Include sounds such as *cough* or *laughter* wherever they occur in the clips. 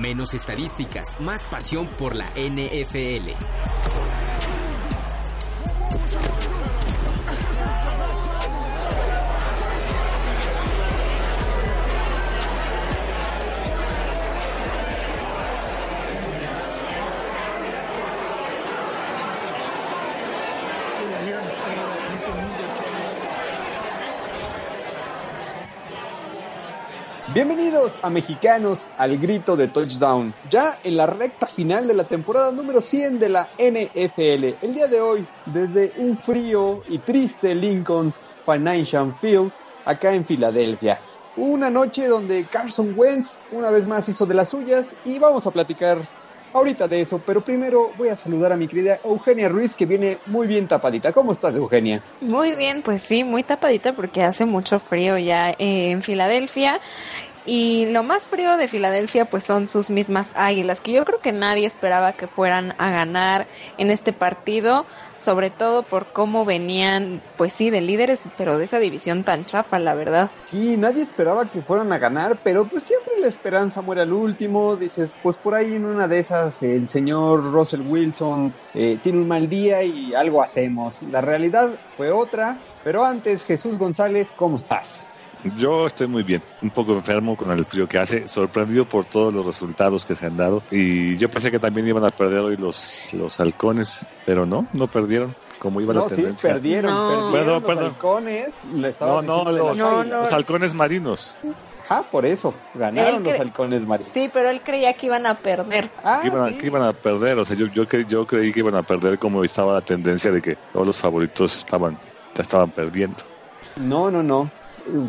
Menos estadísticas, más pasión por la NFL. Bienvenidos a Mexicanos al grito de touchdown, ya en la recta final de la temporada número 100 de la NFL. El día de hoy, desde un frío y triste Lincoln Financial Field, acá en Filadelfia. Una noche donde Carson Wentz una vez más hizo de las suyas y vamos a platicar ahorita de eso, pero primero voy a saludar a mi querida Eugenia Ruiz que viene muy bien tapadita. ¿Cómo estás, Eugenia? Muy bien, pues sí, muy tapadita porque hace mucho frío ya en Filadelfia. Y lo más frío de Filadelfia pues son sus mismas águilas, que yo creo que nadie esperaba que fueran a ganar en este partido, sobre todo por cómo venían, pues sí, de líderes, pero de esa división tan chafa, la verdad. Sí, nadie esperaba que fueran a ganar, pero pues siempre la esperanza muere al último, dices, pues por ahí en una de esas el señor Russell Wilson eh, tiene un mal día y algo hacemos. La realidad fue otra, pero antes, Jesús González, ¿cómo estás? Yo estoy muy bien, un poco enfermo con el frío que hace, sorprendido por todos los resultados que se han dado. Y yo pensé que también iban a perder hoy los, los halcones, pero no, no perdieron como iba no, la tendencia. Sí, perdieron, No. perdieron Perdón, los perdón. halcones. No, no, los, No, los halcones marinos. Ajá, por eso, ganaron los halcones marinos. Sí, pero él creía que iban a perder. Ah, que, iban a, sí. que iban a perder, o sea, yo, yo, cre- yo creí que iban a perder como estaba la tendencia de que todos los favoritos estaban, ya estaban perdiendo. No, no, no.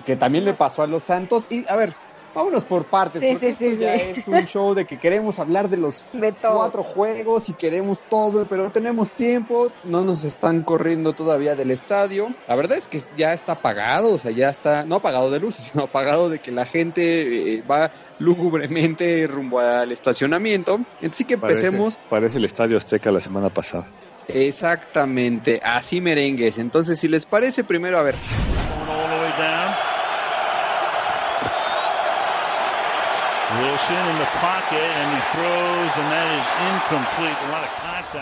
Que también le pasó a los Santos. Y a ver, vámonos por partes. Sí, porque sí, esto sí, ya sí. es un show de que queremos hablar de los De todo. cuatro juegos y queremos todo, pero no tenemos tiempo. No nos están corriendo todavía del estadio. La verdad es que ya está apagado, o sea, ya está, no apagado de luces, *laughs* sino apagado de que la gente eh, va lúgubremente rumbo al estacionamiento. Así que Parece, empecemos parece el Estadio Azteca la semana pasada. exactamente así merengues. Entonces, si les parece, primero, a ver,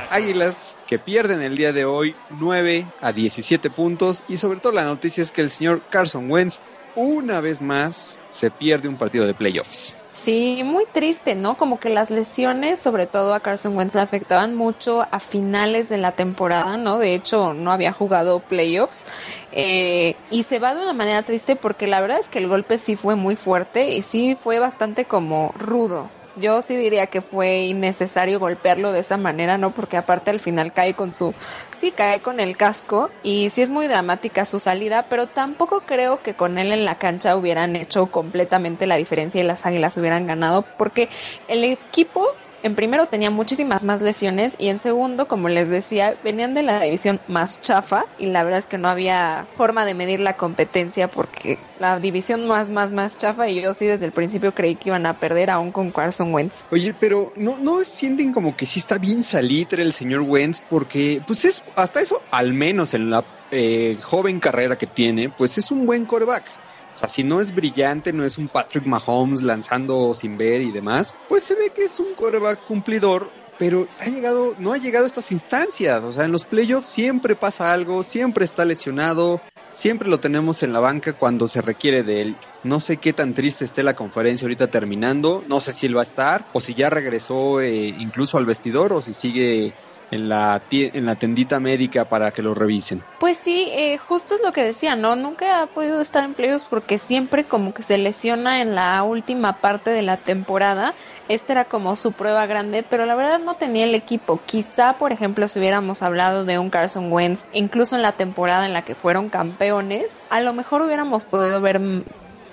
Águilas que pierden el día de hoy 9 a 17 puntos y sobre todo la noticia es que el señor Carson Wentz una vez más se pierde un partido de playoffs. Sí, muy triste, ¿no? Como que las lesiones, sobre todo a Carson Wentz, afectaban mucho a finales de la temporada, ¿no? De hecho, no había jugado playoffs. Eh, y se va de una manera triste porque la verdad es que el golpe sí fue muy fuerte y sí fue bastante como rudo. Yo sí diría que fue innecesario golpearlo de esa manera, ¿no? Porque aparte al final cae con su... Sí, cae con el casco y sí es muy dramática su salida, pero tampoco creo que con él en la cancha hubieran hecho completamente la diferencia y las águilas hubieran ganado, porque el equipo en primero tenía muchísimas más lesiones y en segundo, como les decía, venían de la división más chafa y la verdad es que no había forma de medir la competencia porque la división más, más, más chafa y yo sí desde el principio creí que iban a perder aún con Carson Wentz. Oye, pero no, no sienten como que sí está bien salitre el señor Wentz porque pues es hasta eso, al menos en la eh, joven carrera que tiene, pues es un buen coreback. O sea, si no es brillante, no es un Patrick Mahomes lanzando sin ver y demás, pues se ve que es un coreback cumplidor, pero ha llegado, no ha llegado a estas instancias. O sea, en los playoffs siempre pasa algo, siempre está lesionado, siempre lo tenemos en la banca cuando se requiere de él. No sé qué tan triste esté la conferencia ahorita terminando, no sé si él va a estar, o si ya regresó eh, incluso al vestidor, o si sigue en la, en la tendita médica para que lo revisen. Pues sí, eh, justo es lo que decía, ¿no? Nunca ha podido estar en playoffs porque siempre como que se lesiona en la última parte de la temporada. Esta era como su prueba grande, pero la verdad no tenía el equipo. Quizá, por ejemplo, si hubiéramos hablado de un Carson Wentz, incluso en la temporada en la que fueron campeones, a lo mejor hubiéramos podido ver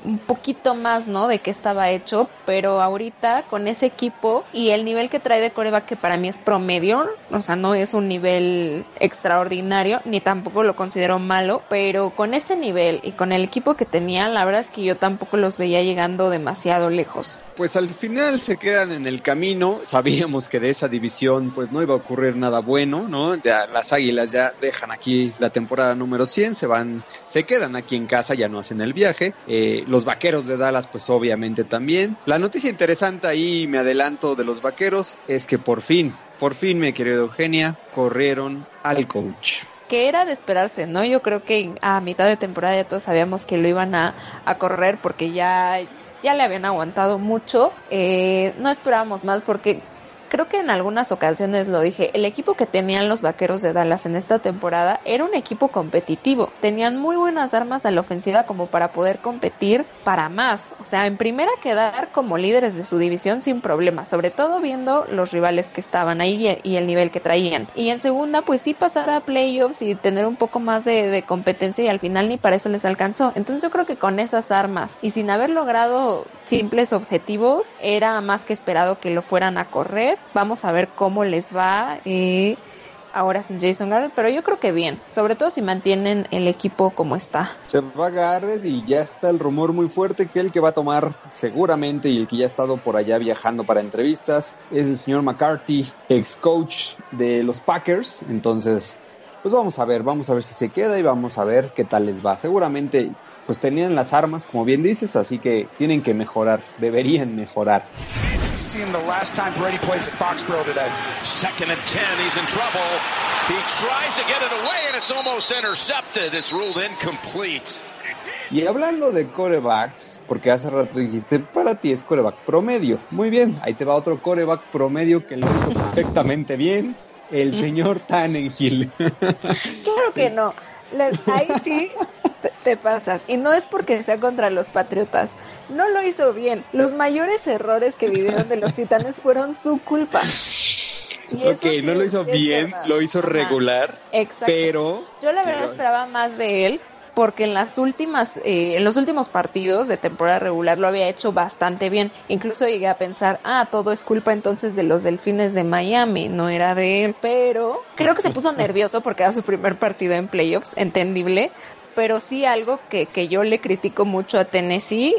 un poquito más, ¿no? De qué estaba hecho, pero ahorita con ese equipo y el nivel que trae de coreback que para mí es promedio, o sea, no es un nivel extraordinario, ni tampoco lo considero malo, pero con ese nivel y con el equipo que tenía, la verdad es que yo tampoco los veía llegando demasiado lejos. Pues al final se quedan en el camino, sabíamos que de esa división pues no iba a ocurrir nada bueno, ¿no? Ya las Águilas ya dejan aquí la temporada número 100, se van, se quedan aquí en casa, ya no hacen el viaje. Eh, los vaqueros de Dallas, pues obviamente también. La noticia interesante ahí, me adelanto de los vaqueros, es que por fin, por fin, mi querida Eugenia, corrieron al coach que era de esperarse, ¿no? Yo creo que a mitad de temporada ya todos sabíamos que lo iban a, a correr porque ya, ya le habían aguantado mucho. Eh, no esperábamos más porque creo que en algunas ocasiones lo dije, el equipo que tenían los Vaqueros de Dallas en esta temporada era un equipo competitivo. Tenían muy buenas armas a la ofensiva como para poder competir para más. O sea, en primera quedar como líderes de su división sin problema, sobre todo viendo los rivales que estaban ahí y el nivel que traían. Y en segunda, pues sí pasar a playoffs y tener un poco más de, de competencia y al final ni para eso les alcanzó. Entonces yo creo que con esas armas y sin haber logrado simples objetivos, era más que esperado que lo fueran a correr Vamos a ver cómo les va eh, ahora sin Jason Garrett, pero yo creo que bien, sobre todo si mantienen el equipo como está. Se va Garrett y ya está el rumor muy fuerte que el que va a tomar seguramente y el que ya ha estado por allá viajando para entrevistas es el señor McCarthy, ex coach de los Packers. Entonces, pues vamos a ver, vamos a ver si se queda y vamos a ver qué tal les va. Seguramente pues tenían las armas, como bien dices, así que tienen que mejorar, deberían mejorar. Seeing the last time Brady plays at Foxborough today. Second and 10, he's in trouble. He tries to get it away and it's almost intercepted. It's ruled incomplete. Y hablando de corebacks, porque hace rato dijiste, para ti es coreback promedio. Muy bien, ahí te va otro coreback promedio que lo hizo perfectamente bien, el señor *laughs* Tannenhill. Claro que no. Ahí sí te pasas. Y no es porque sea contra los Patriotas. No lo hizo bien. Los mayores errores que vivieron de los Titanes fueron su culpa. ok, no lo hizo bien, lo hizo regular. Exacto. Pero. Yo la verdad esperaba más de él. Porque en las últimas, eh, en los últimos partidos de temporada regular lo había hecho bastante bien. Incluso llegué a pensar, ah, todo es culpa entonces de los delfines de Miami, no era de él. Pero creo que se puso *laughs* nervioso porque era su primer partido en playoffs, entendible pero sí algo que, que yo le critico mucho a Tennessee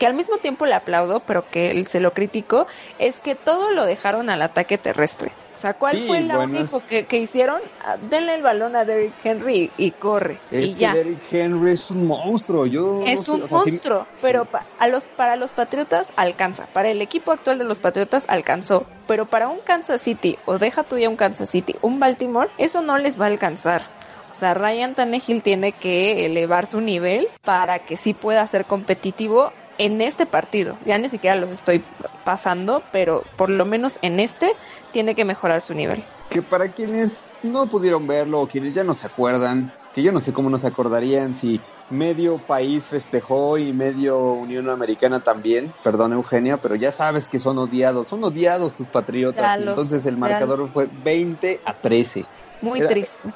que al mismo tiempo le aplaudo, pero que él se lo critico, es que todo lo dejaron al ataque terrestre. O sea, ¿cuál fue lo único que, que, hicieron? Ah, denle el balón a Derrick Henry y corre. Es y que ya. Derrick Henry es un monstruo. Yo es un monstruo, pero a los, para los Patriotas alcanza. Para el equipo actual de los Patriotas alcanzó. Pero para un Kansas City, o deja tú ya un Kansas City, un Baltimore, eso no les va a alcanzar. O sea, Ryan Tannehill tiene que elevar su nivel para que sí pueda ser competitivo en este partido. Ya ni siquiera los estoy pasando, pero por lo menos en este tiene que mejorar su nivel. Que para quienes no pudieron verlo o quienes ya no se acuerdan, que yo no sé cómo no se acordarían si medio país festejó y medio Unión Americana también, perdón Eugenia, pero ya sabes que son odiados, son odiados tus patriotas, entonces el marcador fue 20 a 13. Muy triste.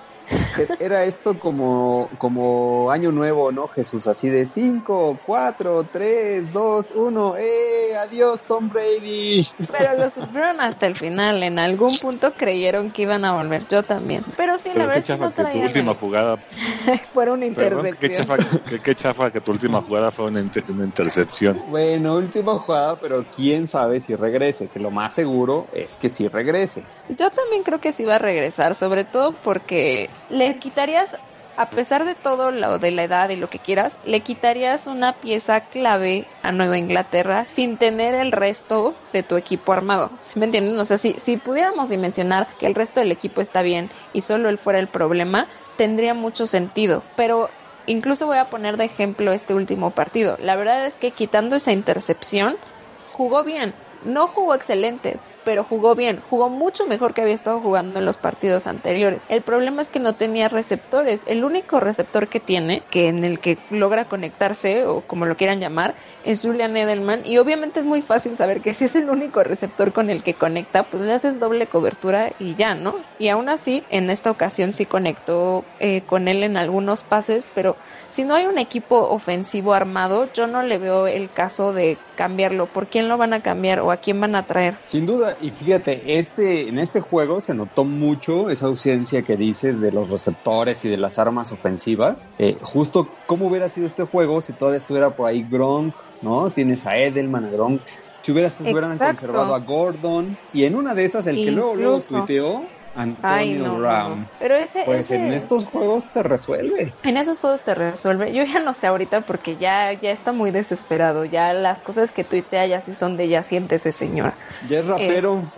Era esto como, como año nuevo, ¿no, Jesús? Así de 5, 4, 3, 2, 1, ¡eh! ¡Adiós, Tom Brady! Pero lo sufrieron hasta el final. En algún punto creyeron que iban a volver. Yo también. Pero sí, la verdad es que no que tu última jugada *laughs* fue una intercepción. qué, chafa, qué, chafa, que tu última jugada fue una, una intercepción. Bueno, última jugada, pero quién sabe si regrese. Que lo más seguro es que sí regrese. Yo también creo que sí va a regresar, sobre todo porque le quitarías, a pesar de todo lo de la edad y lo que quieras, le quitarías una pieza clave a Nueva Inglaterra sin tener el resto de tu equipo armado. ¿Sí me entiendes? O sea, si, si pudiéramos dimensionar que el resto del equipo está bien y solo él fuera el problema, tendría mucho sentido. Pero incluso voy a poner de ejemplo este último partido. La verdad es que quitando esa intercepción, jugó bien. No jugó excelente, pero jugó bien, jugó mucho mejor que había estado jugando en los partidos anteriores. El problema es que no tenía receptores. El único receptor que tiene, que en el que logra conectarse, o como lo quieran llamar, es Julian Edelman. Y obviamente es muy fácil saber que *laughs* si es el único receptor con el que conecta, pues le haces doble cobertura y ya, ¿no? Y aún así, en esta ocasión sí conectó eh, con él en algunos pases, pero si no hay un equipo ofensivo armado, yo no le veo el caso de cambiarlo. ¿Por quién lo van a cambiar o a quién van a traer? Sin duda, y fíjate, este, en este juego se notó mucho esa ausencia que dices de los receptores y de las armas ofensivas. Eh, justo cómo hubiera sido este juego si todavía estuviera por ahí Gronk, ¿no? Tienes a Edelman, a Gronk. Si hubieras, hubieran conservado a Gordon y en una de esas el que luego, tuiteó, Antonio Ay, no, no, Brown. no. Pero ese, Pues ese- en estos juegos te resuelve. En esos juegos te resuelve. Yo ya no sé ahorita porque ya, ya está muy desesperado. Ya las cosas que tuitea ya sí son de ya siéntese señora. Ya es rapero.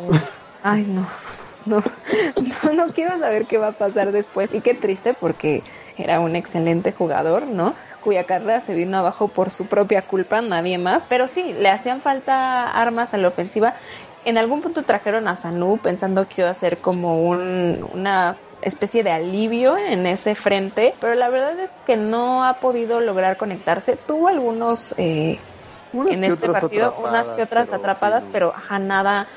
Ay, no. No, no, no quiero saber qué va a pasar después. Y qué triste porque era un excelente jugador, ¿no? Cuya carrera se vino abajo por su propia culpa, nadie más. Pero sí, le hacían falta armas a la ofensiva. En algún punto trajeron a Sanu pensando que iba a ser como un, una especie de alivio en ese frente, pero la verdad es que no ha podido lograr conectarse. Tuvo algunos eh, en este partido, unas que otras pero atrapadas, sí. pero ajá, nada,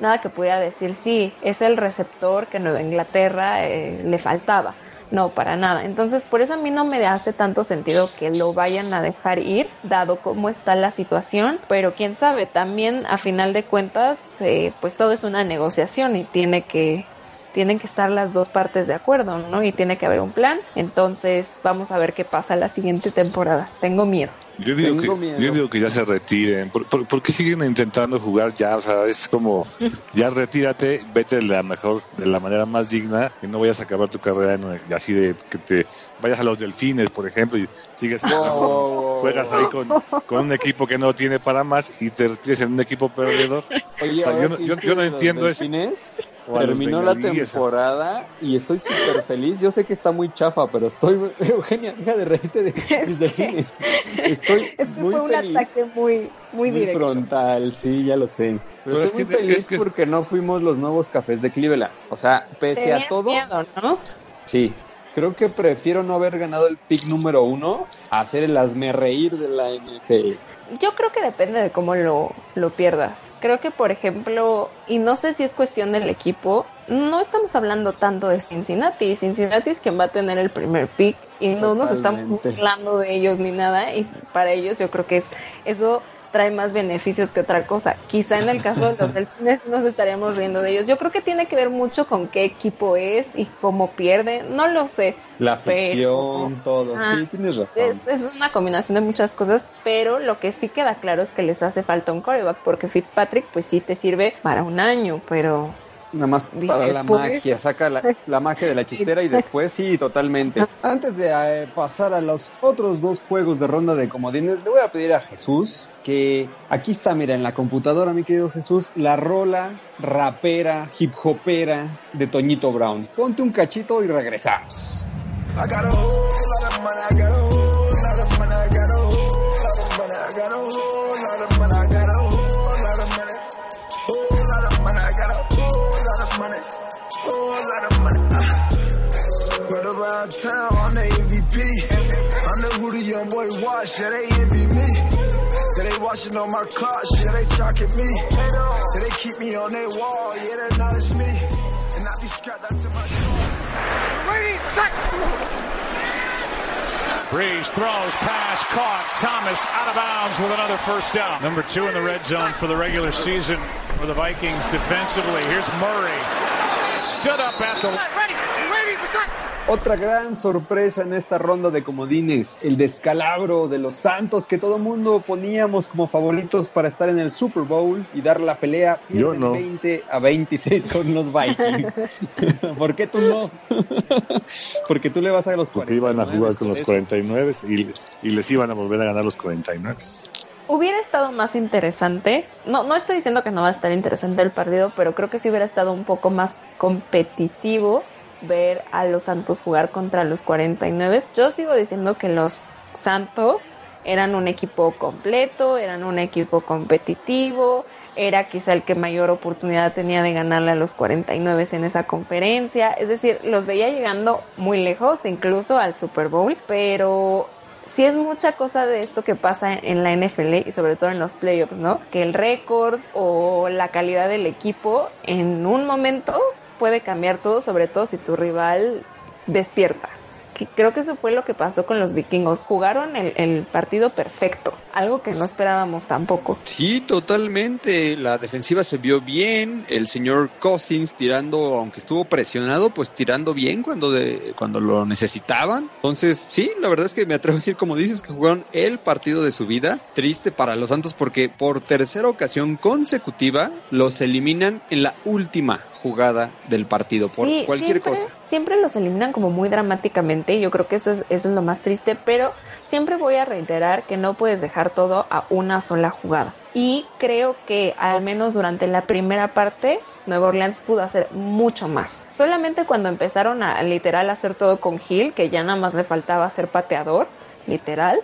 nada que pudiera decir, sí, es el receptor que Nueva Inglaterra eh, le faltaba. No, para nada. Entonces, por eso a mí no me hace tanto sentido que lo vayan a dejar ir, dado cómo está la situación. Pero quién sabe, también a final de cuentas, eh, pues todo es una negociación y tiene que tienen que estar las dos partes de acuerdo, ¿no? Y tiene que haber un plan. Entonces, vamos a ver qué pasa la siguiente temporada. Tengo miedo. Yo digo, Tengo que, miedo. yo digo que ya se retiren. ¿Por, por, por qué siguen intentando jugar ya? O sea, es como, ya retírate, vete de la mejor, de la manera más digna y no vayas a acabar tu carrera en, y así de que te vayas a los delfines, por ejemplo, y sigues *laughs* *laughs* juegas ahí con, con un equipo que no tiene para más y te retires en un equipo perdedor. Oye, O sea, ahora yo no- yo- no entiendo eso. Terminó la temporada y estoy súper feliz. Yo sé que está muy chafa, pero estoy. *laughs* Eugenia, deja de reírte de mis delfines. Estoy *laughs* Es que muy fue un feliz. ataque muy, muy Muy directo. frontal, sí, ya lo sé. Pero, Pero es estoy que- muy es que- feliz es que es- porque no fuimos los nuevos cafés de Cleveland. O sea, pese Tenías a todo, miedo, ¿no? sí. Creo que prefiero no haber ganado el pick número uno a hacer el hazme reír de la NFL. Yo creo que depende de cómo lo, lo pierdas. Creo que, por ejemplo, y no sé si es cuestión del equipo, no estamos hablando tanto de Cincinnati. Cincinnati es quien va a tener el primer pick y no nos estamos burlando de ellos ni nada. Y para ellos yo creo que es eso trae más beneficios que otra cosa. Quizá en el caso de los *laughs* delfines nos estaríamos riendo de ellos. Yo creo que tiene que ver mucho con qué equipo es y cómo pierde. No lo sé. La Pero- afición, todo. Ah, sí, tienes razón. Es, es una combinación de muchas cosas, pero lo que sí queda claro es que les hace falta un coreback, porque Fitzpatrick pues sí te sirve para un año, pero Nada más para la magia, saca la, la magia de la chistera y después sí, totalmente. Antes de eh, pasar a los otros dos juegos de ronda de comodines, le voy a pedir a Jesús que aquí está, mira, en la computadora, mi querido Jesús, la rola rapera, hip hopera de Toñito Brown. Ponte un cachito y regresamos. I got a around town, I'm the MVP. I'm the who the young boy watch, yeah, they envy me. Yeah, they watching on my clock, yeah, they tracking me. Yeah, they keep me on their wall, yeah, they acknowledge me. And I be strapped out to my Breeze throws, pass caught. Thomas out of bounds with another first down. Number two in the red zone for the regular season for the Vikings defensively. Here's Murray. Stood up at the. Otra gran sorpresa en esta ronda de comodines, el descalabro de los Santos que todo mundo poníamos como favoritos para estar en el Super Bowl y dar la pelea Yo no. 20 a 26 con los Vikings. *laughs* ¿Por qué tú no? *laughs* Porque tú le vas a los Porque iban a 49, jugar con los por 49 y, y les iban a volver a ganar los 49. hubiera estado más interesante. No, no estoy diciendo que no va a estar interesante el partido, pero creo que sí hubiera estado un poco más competitivo ver a los Santos jugar contra los 49. Yo sigo diciendo que los Santos eran un equipo completo, eran un equipo competitivo, era quizá el que mayor oportunidad tenía de ganarle a los 49 en esa conferencia. Es decir, los veía llegando muy lejos, incluso al Super Bowl, pero sí es mucha cosa de esto que pasa en la NFL y sobre todo en los playoffs, ¿no? Que el récord o la calidad del equipo en un momento puede cambiar todo, sobre todo si tu rival despierta creo que eso fue lo que pasó con los vikingos. Jugaron el, el, partido perfecto, algo que no esperábamos tampoco. Sí, totalmente. La defensiva se vio bien. El señor Cousins tirando, aunque estuvo presionado, pues tirando bien cuando, de, cuando lo necesitaban. Entonces, sí, la verdad es que me atrevo a decir, como dices, que jugaron el partido de su vida. Triste para los Santos porque por tercera ocasión consecutiva los eliminan en la última jugada del partido por sí, cualquier siempre, cosa. Siempre los eliminan como muy dramáticamente, yo creo que eso es, eso es lo más triste, pero siempre voy a reiterar que no puedes dejar todo a una sola jugada. Y creo que al menos durante la primera parte Nueva Orleans pudo hacer mucho más. Solamente cuando empezaron a literal hacer todo con Hill, que ya nada más le faltaba ser pateador, literal,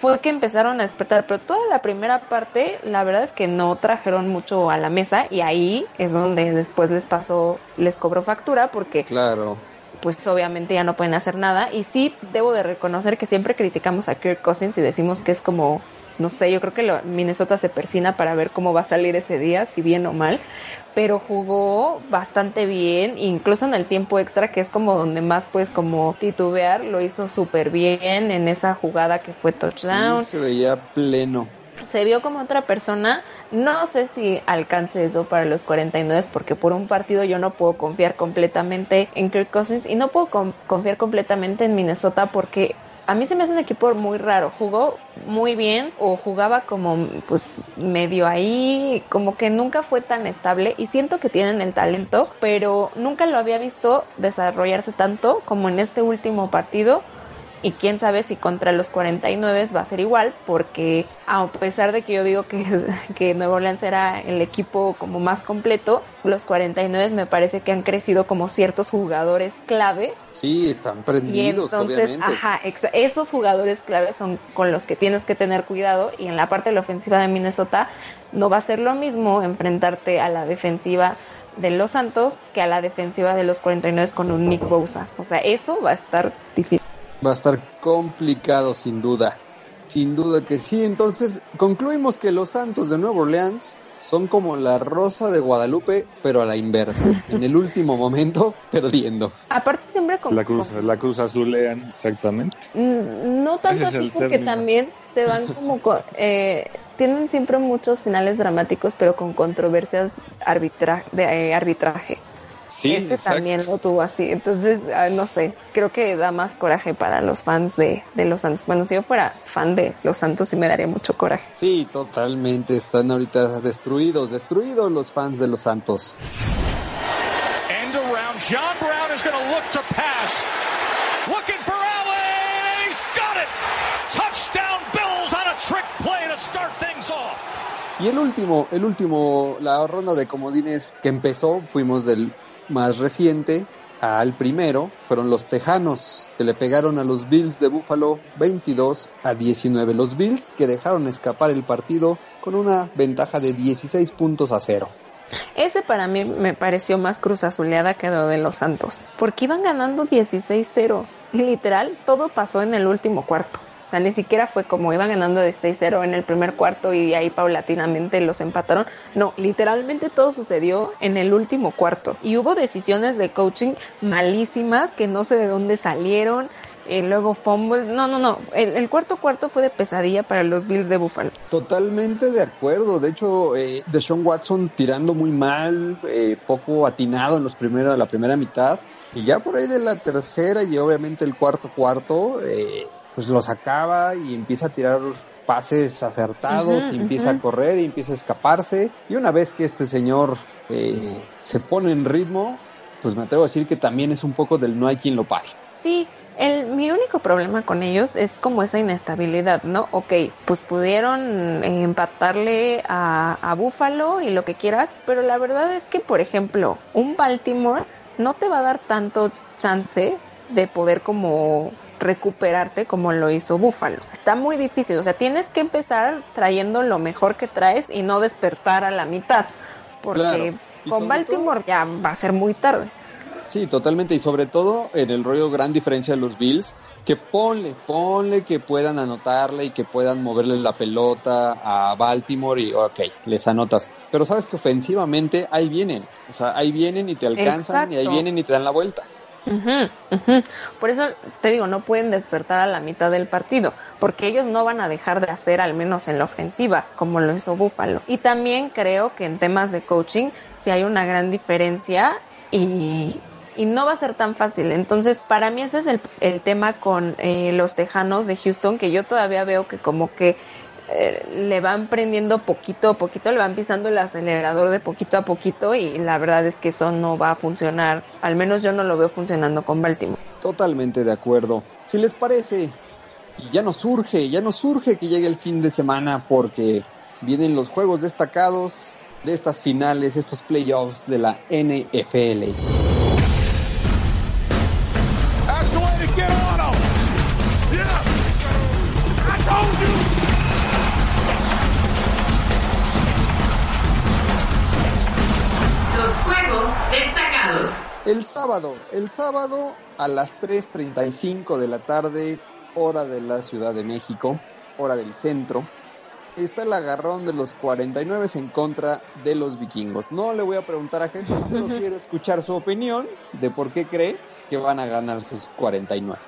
fue que empezaron a despertar, pero toda la primera parte, la verdad es que no trajeron mucho a la mesa y ahí es donde después les pasó, les cobró factura porque claro. pues obviamente ya no pueden hacer nada y sí debo de reconocer que siempre criticamos a Kirk Cousins y decimos que es como no sé, yo creo que lo, Minnesota se persina para ver cómo va a salir ese día, si bien o mal, pero jugó bastante bien, incluso en el tiempo extra, que es como donde más puedes como titubear, lo hizo súper bien en esa jugada que fue touchdown. Sí, se veía pleno. Se vio como otra persona, no sé si alcance eso para los 49 porque por un partido yo no puedo confiar completamente en Kirk Cousins y no puedo confiar completamente en Minnesota porque a mí se me hace un equipo muy raro. Jugó muy bien o jugaba como pues medio ahí, como que nunca fue tan estable y siento que tienen el talento, pero nunca lo había visto desarrollarse tanto como en este último partido y quién sabe si contra los 49 va a ser igual, porque a pesar de que yo digo que, *laughs* que Nuevo Orleans era el equipo como más completo, los 49 me parece que han crecido como ciertos jugadores clave. Sí, están prendidos, y entonces, obviamente. Ajá, esos jugadores clave son con los que tienes que tener cuidado y en la parte de la ofensiva de Minnesota no va a ser lo mismo enfrentarte a la defensiva de los Santos que a la defensiva de los 49 con un Nick Bosa. O sea, eso va a estar difícil. Va a estar complicado sin duda. Sin duda que sí. Entonces concluimos que los Santos de Nueva Orleans son como la rosa de Guadalupe, pero a la inversa. *laughs* en el último momento, perdiendo. Aparte siempre como... La cruz, la cruz azulean, exactamente. No tanto así porque término. también se van como... con- eh, tienen siempre muchos finales dramáticos, pero con controversias arbitra de eh, arbitraje. Sí, este exacto. también lo tuvo así. Entonces, ah, no sé, creo que da más coraje para los fans de, de los Santos. Bueno, si yo fuera fan de los Santos, sí me daría mucho coraje. Sí, totalmente. Están ahorita destruidos, destruidos los fans de los Santos. End around. John Brown is going to look to pass. Looking for Allen, and he's got it. Touchdown Bills on a trick play to start things off. Y el último, el último, la ronda de comodines que empezó, fuimos del más reciente al primero, fueron los Tejanos, que le pegaron a los Bills de Buffalo 22 a 19. Los Bills que dejaron escapar el partido con una ventaja de 16 puntos a cero. Ese para mí me pareció más cruz azuleada que lo de los Santos, porque iban ganando 16-0. Y literal, todo pasó en el último cuarto. O sea, ni siquiera fue como iban ganando de 6-0 en el primer cuarto y ahí paulatinamente los empataron. No, literalmente todo sucedió en el último cuarto. Y hubo decisiones de coaching malísimas que no sé de dónde salieron. Y luego fumbles. No, no, no. El, el cuarto cuarto fue de pesadilla para los Bills de Buffalo. Totalmente de acuerdo. De hecho, eh, Deshaun Watson tirando muy mal, eh, poco atinado en los primeros, la primera mitad. Y ya por ahí de la tercera y obviamente el cuarto cuarto, eh, pues lo sacaba y empieza a tirar pases acertados, y empieza a correr y empieza a escaparse. Y una vez que este señor eh, se pone en ritmo, pues me atrevo a decir que también es un poco del no hay quien lo pare. Sí, el, mi único problema con ellos es como esa inestabilidad, ¿no? Ok, pues pudieron empatarle a, a Buffalo y lo que quieras, pero la verdad es que, por ejemplo, un Baltimore no te va a dar tanto chance de poder como recuperarte como lo hizo Buffalo. Está muy difícil, o sea, tienes que empezar trayendo lo mejor que traes y no despertar a la mitad, porque Claro. Con Baltimore ya va a ser muy tarde. Sí, totalmente. Y sobre todo en el rollo gran diferencia de los Bills, que ponle, ponle que puedan anotarle y que puedan moverle la pelota a Baltimore y ok, les anotas. Pero sabes que ofensivamente ahí vienen. O sea, ahí vienen y te alcanzan y ahí vienen y te dan la vuelta. Por eso te digo, no pueden despertar a la mitad del partido, porque ellos no van a dejar de hacer, al menos en la ofensiva, como lo hizo Buffalo. Y también creo que en temas de coaching sí hay una gran diferencia y, y no va a ser tan fácil. Entonces, para mí ese es el, el tema con eh, los Tejanos de Houston, que yo todavía veo que como que eh, le van prendiendo poquito a poquito, le van pisando el acelerador de poquito a poquito y la verdad es que eso no va a funcionar, al menos yo no lo veo funcionando con Baltimore. Totalmente de acuerdo. Si les parece, ya nos surge, ya nos surge que llegue el fin de semana porque vienen los juegos destacados de estas finales, estos playoffs de la NFL. Sábado, el sábado a las 3.35 de la tarde, hora de la Ciudad de México, hora del centro, está el agarrón de los 49 en contra de los vikingos. No le voy a preguntar a Jesús, pero *laughs* quiero escuchar su opinión de por qué cree que van a ganar sus 49.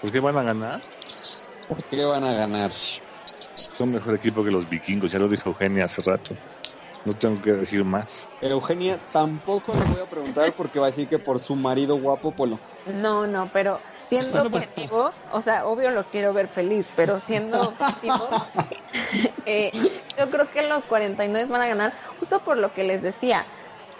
¿Por qué van a ganar? ¿Por qué van a ganar? Son mejor equipo que los vikingos, ya lo dijo Eugenia hace rato. No tengo que decir más. Eugenia tampoco le voy a preguntar porque va a decir que por su marido guapo, Polo. No, no, pero siendo *laughs* objetivos, o sea, obvio lo quiero ver feliz, pero siendo *laughs* objetivos, eh, yo creo que los 49 van a ganar justo por lo que les decía.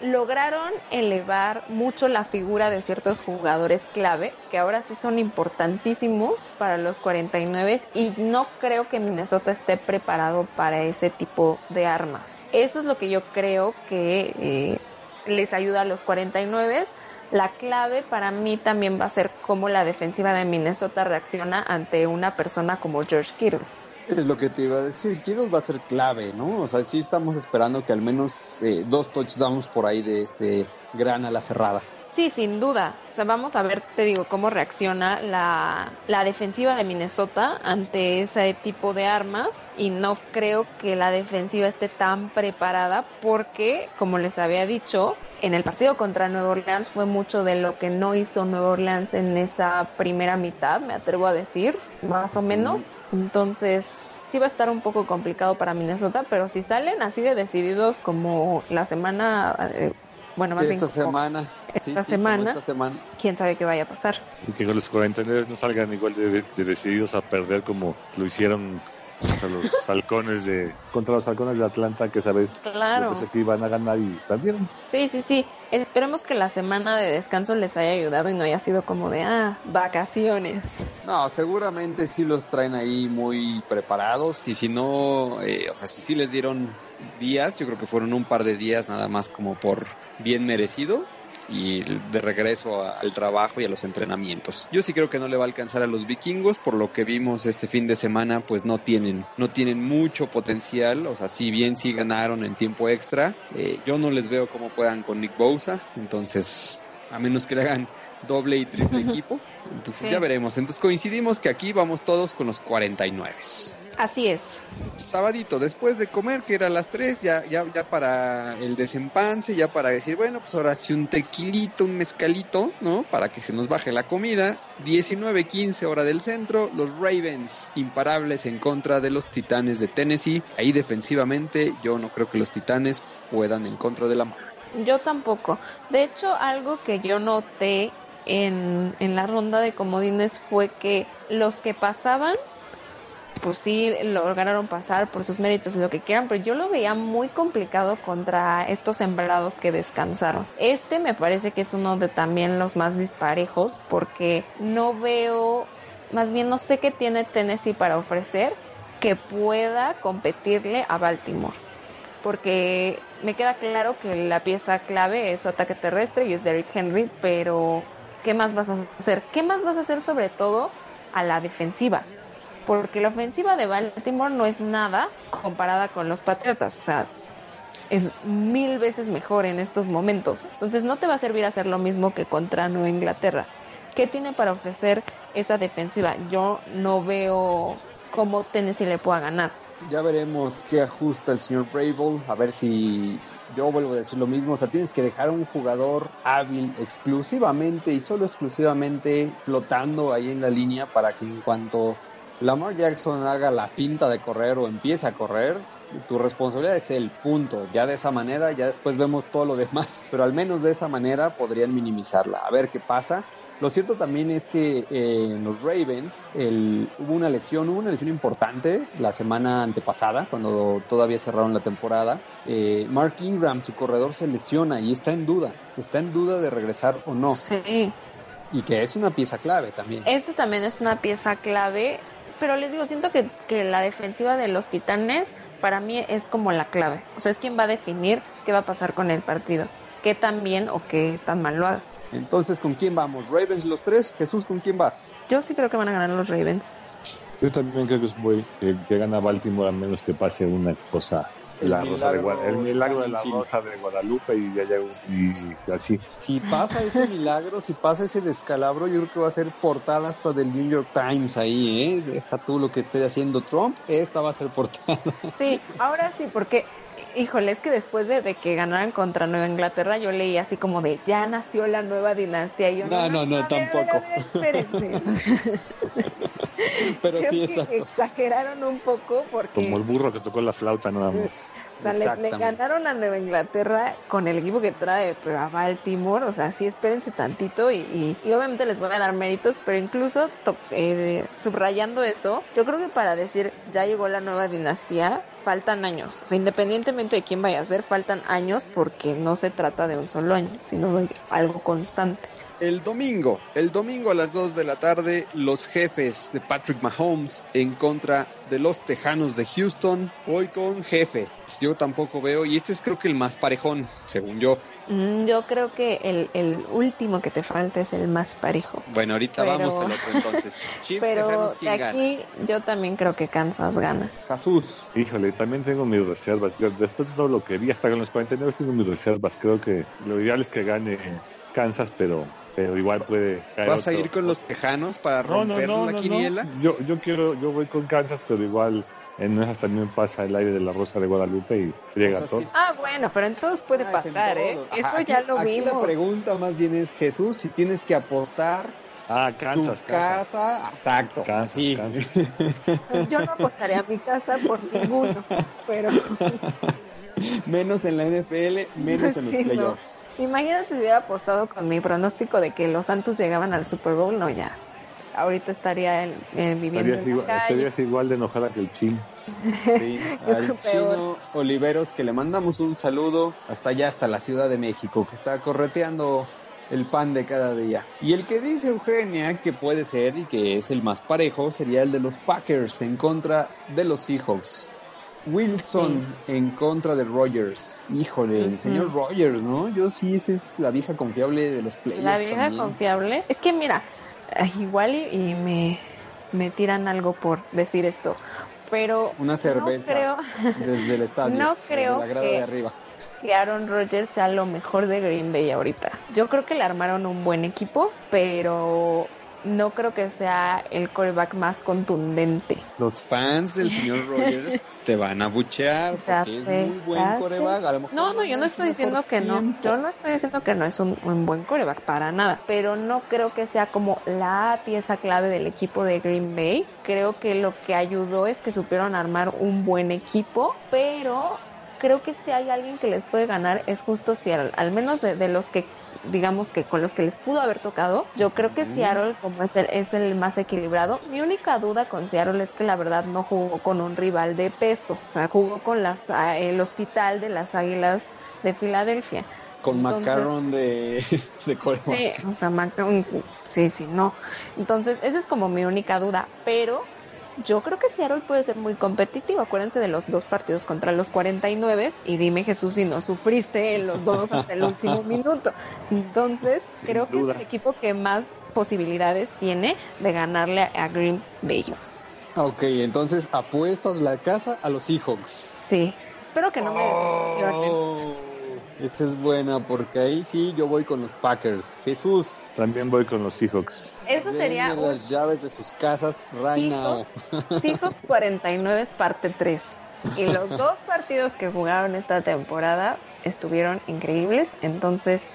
Lograron elevar mucho la figura de ciertos jugadores clave, que ahora sí son importantísimos para los 49 y no creo que Minnesota esté preparado para ese tipo de armas. Eso es lo que yo creo que eh, les ayuda a los 49 la clave para mí también va a ser cómo la defensiva de Minnesota reacciona ante una persona como George Kittle. Es lo que te iba a decir. Kittle va a ser clave, ¿no? O sea, sí estamos esperando que al menos eh, dos touchdowns por ahí de este gran a la cerrada. Sí, sin duda. O sea, vamos a ver, te digo, cómo reacciona la, la defensiva de Minnesota ante ese tipo de armas. Y no creo que la defensiva esté tan preparada porque, como les había dicho, en el partido contra Nueva Orleans fue mucho de lo que no hizo Nueva Orleans en esa primera mitad, me atrevo a decir, más o menos. Entonces, sí va a estar un poco complicado para Minnesota, pero si salen así de decididos como la semana, eh, bueno, más bien esta como- semana. esta Sí, semana. esta semana. quién sabe qué vaya a pasar. Y que los 49 no salgan igual de, de- de decididos a perder como lo hicieron contra los *laughs* halcones de contra los halcones de Atlanta que sabes Claro. que iban a ganar y perdieron Sí, sí, sí. Esperemos que la semana de descanso les haya ayudado y no haya sido como de, ah, vacaciones. No, seguramente sí los traen ahí muy preparados y si no, eh, o sea, si sí les dieron días, yo creo que fueron un par de días nada más como por bien merecido y de regreso al trabajo y a los entrenamientos. Yo sí creo que no le va a alcanzar a los vikingos, por lo que vimos este fin de semana, pues no tienen, no tienen mucho potencial, o sea, si bien sí ganaron en tiempo extra, eh, yo no les veo cómo puedan con Nick Bosa, entonces, a menos que le hagan doble y triple *laughs* equipo, entonces Sí. ya veremos. Entonces coincidimos que aquí vamos todos con los 49. Así es. Sabadito, después de comer, que era las 3, ya, ya, ya para el desempance, ya para decir, bueno, pues ahora sí un tequilito, un mezcalito, ¿no? Para que se nos baje la comida. 19-15 hora del centro, los Ravens imparables en contra de los Titanes de Tennessee. Ahí defensivamente yo no creo que los Titanes puedan en contra de la mano. Yo tampoco. De hecho, algo que yo noté en, en la ronda de comodines fue que los que pasaban, pues sí, lograron pasar por sus méritos y lo que quieran, pero yo lo veía muy complicado contra estos sembrados que descansaron. Este me parece que es uno de también los más disparejos porque no veo, más bien no sé qué tiene Tennessee para ofrecer que pueda competirle a Baltimore porque me queda claro que la pieza clave es su ataque terrestre y es Derrick Henry, pero ¿qué más vas a hacer? ¿Qué más vas a hacer sobre todo a la defensiva. Porque la ofensiva de Baltimore no es nada comparada con los Patriotas. O sea, es mil veces mejor en estos momentos. Entonces no te va a servir hacer lo mismo que contra Nueva Inglaterra. ¿Qué tiene para ofrecer esa defensiva? Yo no veo cómo Tennessee le pueda ganar. Ya veremos qué ajusta el señor Brable, a ver si yo vuelvo a decir lo mismo, o sea, tienes que dejar a un jugador hábil exclusivamente y solo exclusivamente flotando ahí en la línea para que en cuanto Lamar Jackson haga la pinta de correr o empiece a correr, tu responsabilidad es el punto. Ya de esa manera, ya después vemos todo lo demás, *laughs* pero al menos de esa manera podrían minimizarla. A ver qué pasa. Lo cierto también es que eh, en los Ravens el, hubo una lesión, hubo una lesión importante la semana antepasada, cuando todavía cerraron la temporada. Eh, Mark Ingram, su corredor, se lesiona y está en duda. Está en duda de regresar o no. Sí. Y que es una pieza clave también. Eso también es una pieza clave. Pero les digo, siento que, que la defensiva de los Titanes para mí es como la clave. O sea, es quien va a definir qué va a pasar con el partido. Qué tan bien o qué tan mal lo haga. Entonces, ¿con quién vamos? ¿Ravens los tres? Jesús, ¿con quién vas? Yo sí creo que van a ganar los Ravens. Yo también creo que es muy, que, que gana Baltimore a menos que pase una cosa. El La rosa de Gua- el milagro de la rosa de Guadalupe y, ya llegó- y así. Si pasa ese milagro, si pasa ese descalabro, yo creo que va a ser portada hasta del New York Times ahí, ¿eh? Deja tú lo que esté haciendo Trump, esta va a ser portada. Sí, ahora sí, porque, híjole, es que después de, de que ganaran contra Nueva Inglaterra, yo leí así como de, ya nació la nueva dinastía. Y yo, No, no, no, ver, tampoco. ver. *laughs* Pero Creo sí, exacto. exageraron un poco porque... Como el burro que tocó la flauta nada más. O sea, le, le ganaron a Nueva Inglaterra con el equipo que trae, pero a Baltimore, o sea, sí, espérense tantito y, y, y obviamente les voy a dar méritos, pero incluso to- eh, subrayando eso, yo creo que para decir ya llegó la nueva dinastía, faltan años. O sea, independientemente de quién vaya a ser, faltan años porque no se trata de un solo año, sino de algo constante. El domingo, el domingo a las 2 de la tarde, los jefes de Patrick Mahomes en contra de los Tejanos de Houston, hoy con jefes. Yo tampoco veo, y este es creo que el más parejón, según yo. Mm, yo creo que el, el último que te falta es el más parejo. Bueno, ahorita Pero- vamos al otro entonces. *laughs* Chiefs, Pero de ¿quién gana? aquí yo también creo que Kansas gana. Jesús. Híjole, también tengo mis reservas. Yo, después de todo lo que vi hasta con los 49 tengo mis reservas. Creo que lo ideal es que gane Kansas, pero, pero igual puede caer ¿Vas a otro- ir con los Tejanos para No, no, romper no, la no, quiniela? no. Yo, yo quiero, yo voy con Kansas, pero igual en esas también pasa el aire de la Rosa de Guadalupe y friega todo. sí. Ah, bueno, pero entonces puede Ah, es en pasar, ¿eh? todos. Eso Ajá, ya aquí- lo aquí vimos. La pregunta más bien es, Jesús, si tienes que apostar Ah, Kansas, tu Kansas. casa, exacto. Kansas, sí. Kansas. Pues Yo no apostaría a mi casa por ninguno, pero *laughs* menos en la NFL, menos en los Sí, no. playoffs. imagínate si hubiera apostado con mi pronóstico de que los Santos llegaban al Super Bowl, no ya. Ahorita estaría él, eh, viviendo Estarías en la igual, calle. estarías igual de enojada que el chin. Sí, *laughs* al chino Oliveros que le mandamos un saludo hasta allá, hasta la Ciudad de México, que está correteando el pan de cada día. Y el que dice Eugenia que puede ser y que es el más parejo sería el de los Packers en contra de los Seahawks. Wilson en contra de Rogers. Híjole, el señor Rogers, ¿no? Yo sí, esa es la vieja confiable de los playoffs. La vieja también. confiable. Es que mira, igual y, y me, me tiran algo por decir esto, pero Una cerveza no creo *laughs* desde el estadio. No desde creo la grada que- de arriba. que Aaron Rodgers sea lo mejor de Green Bay ahorita. Yo creo que le armaron un buen equipo, pero no creo que sea el quarterback más contundente. Los fans del señor Rogers *laughs* te van a buchear porque sé, es muy buen coreback. A lo mejor No, no, yo no estoy diciendo que no. Yo no estoy diciendo que no es un, un buen coreback para nada. Pero no creo que sea como la pieza clave del equipo de Green Bay. Creo que lo que ayudó es que supieron armar un buen equipo. Pero creo que si hay alguien que les puede ganar es justo Seattle. Al menos de, de los que digamos que con los que les pudo haber tocado, yo creo que Seattle como es el, es el más equilibrado. Mi única duda con Seattle es que la verdad no jugó con un rival de peso, o sea, jugó con las el hospital de las Águilas de Filadelfia. Con Entonces- macarrón de, *laughs* de. Sí, o sea, Mac- sí, sí, no. Entonces, esa es como mi única duda, pero yo creo que Seattle puede ser muy competitivo. Acuérdense de los dos partidos contra los 49 y dime Jesús si no sufriste en los dos hasta el último *laughs* minuto. Entonces, creo que es el equipo que más posibilidades tiene de ganarle a Green Bay. Ok, entonces apuestas la casa a los Seahawks. Sí, espero que no me decepcionen. Oh, esta es buena porque ahí sí yo voy con los Packers. Jesús. También voy con los Seahawks. Eso sería denme un las llaves de sus casas right now. Seahawks 49 es parte 3. Y los *laughs* dos partidos que jugaron esta temporada estuvieron increíbles. Entonces,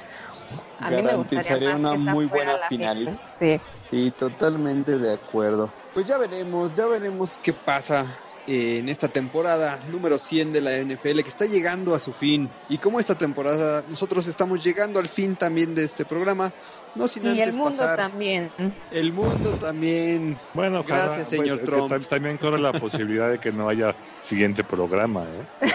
a mí me gustaría una muy buena final. Sí. Sí, totalmente de acuerdo. Pues ya veremos, ya veremos qué pasa en esta temporada número 100 de la NFL que está llegando a su fin. Y como esta temporada nosotros estamos llegando al fin también de este programa, no sin Y antes el mundo pasar también. el mundo también. Bueno, ojalá, Gracias, señor que Trump. tam- también corre la posibilidad de que no haya siguiente programa, ¿eh?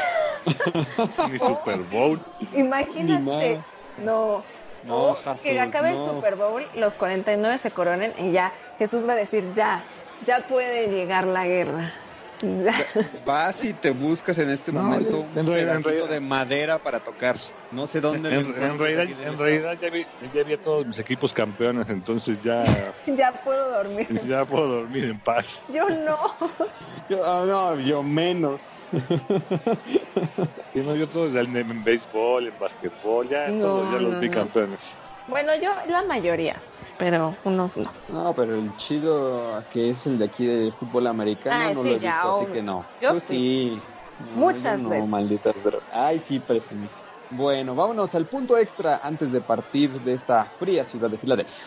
*laughs* Ni Super Bowl. Imagínate. No. No, Jesús, que acabe no. el Super Bowl, los 49 se coronen y ya Jesús va a decir, ya, ya puede llegar la guerra. *laughs* Vas y te buscas en este No, momento en un en pedacito realidad- de madera para tocar. No sé dónde. En, realidad, en ya, vi, ya vi a todos mis equipos campeones, entonces ya, *laughs* ya puedo dormir. *laughs* ya puedo dormir en paz. Yo no. Yo, ah, no, yo menos. Y no, yo todos en, en béisbol, en basquetbol, ya No, todos ya los vi no. campeones. Bueno, yo la mayoría, pero unos no. No, pero el chido que es el de aquí de fútbol americano Ay, no sí, lo he ya, visto, así que no. Yo Tú sí. sí. No, Muchas yo no, veces. malditas drogas. Ay, sí, presumes. Bueno, vámonos al punto extra antes de partir de esta fría ciudad de Filadelfia.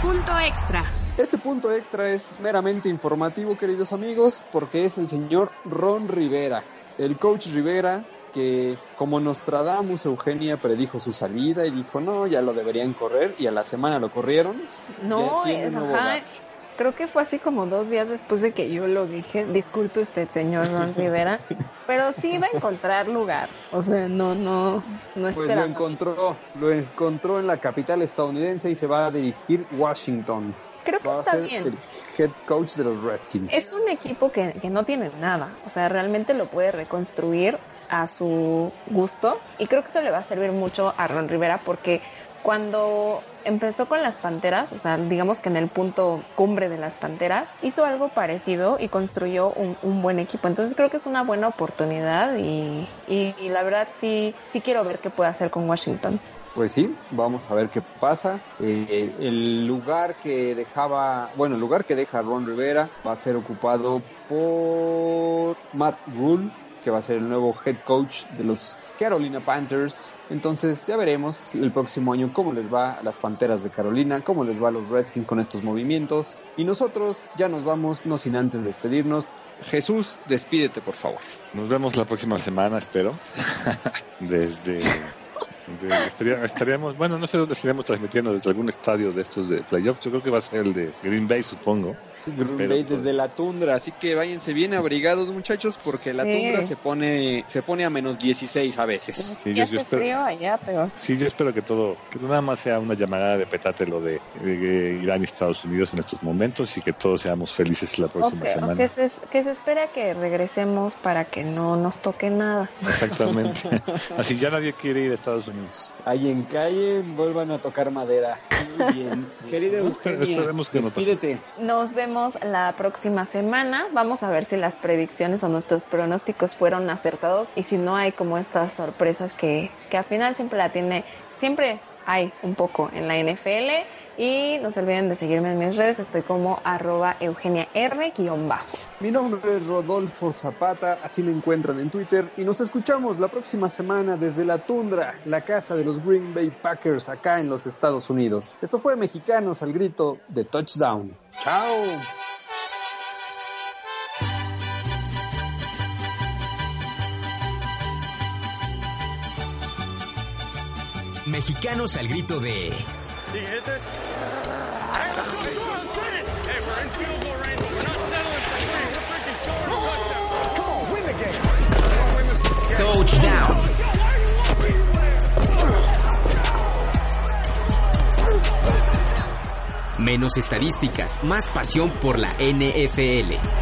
Punto extra. Este punto extra es meramente informativo, queridos amigos, porque es el señor Ron Rivera, el coach Rivera que como Nostradamus Eugenia predijo su salida y dijo no, ya lo deberían correr y a la semana lo corrieron. No, es, ajá, creo que fue así como dos días después de que yo lo dije. Disculpe usted, señor Ron *laughs* Rivera, pero sí va a encontrar lugar. O sea, no, no, no Pues lo esperaba. encontró, lo encontró en la capital estadounidense y se va a dirigir Washington. Creo que Va a está ser bien. el head coach de los Redskins. Es un equipo que, que no tiene nada, o sea, realmente lo puede reconstruir a su gusto y creo que eso le va a servir mucho a Ron Rivera porque cuando empezó con las Panteras, o sea, digamos que en el punto cumbre de las Panteras, hizo algo parecido y construyó un, buen equipo. Entonces creo que es una buena oportunidad y la verdad sí, sí quiero ver qué puede hacer con Washington. Pues sí, vamos a ver qué pasa. Eh, el lugar que dejaba, bueno, el lugar que deja Ron Rivera va a ser ocupado por Matt Rule, que va a ser el nuevo head coach de los Carolina Panthers. Entonces ya veremos el próximo año cómo les va a las Panteras de Carolina, cómo les va a los Redskins con estos movimientos. Y nosotros ya nos vamos, no sin antes despedirnos. Jesús, despídete por favor. Nos vemos la próxima semana, espero. *laughs* Desde. De- estaría- estaríamos, bueno, no sé dónde estaremos transmitiendo, desde algún estadio de estos de playoffs. Yo creo que va a ser el de Green Bay, supongo. Green Espero Bay todo. desde la tundra, así que váyanse bien abrigados muchachos porque la tundra se pone se pone a menos 16 a veces. Sí, ya yo- yo hace espero- frío allá, pero Sí, yo espero que todo, que nada más sea una llamada de petate lo de, de Irán y Estados Unidos en estos momentos y que todos seamos felices la próxima semana. que, se, que se espera que regresemos para que no nos toque nada. Exactamente. *laughs* Así ya nadie quiere ir a Estados Unidos. Ahí en calle vuelvan a tocar madera. Muy bien. *laughs* Querida Eugenia, esperemos que no pase. despídete. Nos vemos la próxima semana. Vamos a ver si las predicciones o nuestros pronósticos fueron acertados y si no hay como estas sorpresas que, que al final siempre la tiene, siempre hay un poco en la NFL. Y no se olviden de seguirme en mis redes, estoy como arroba Eugenia R. Mi nombre es Rodolfo Zapata, así me encuentran en Twitter y nos escuchamos la próxima semana desde la tundra, la casa de los Green Bay Packers acá en los Estados Unidos. Esto fue Mexicanos al grito de touchdown. Chao. Mexicanos al grito de touchdown. Menos estadísticas, más pasión por la NFL.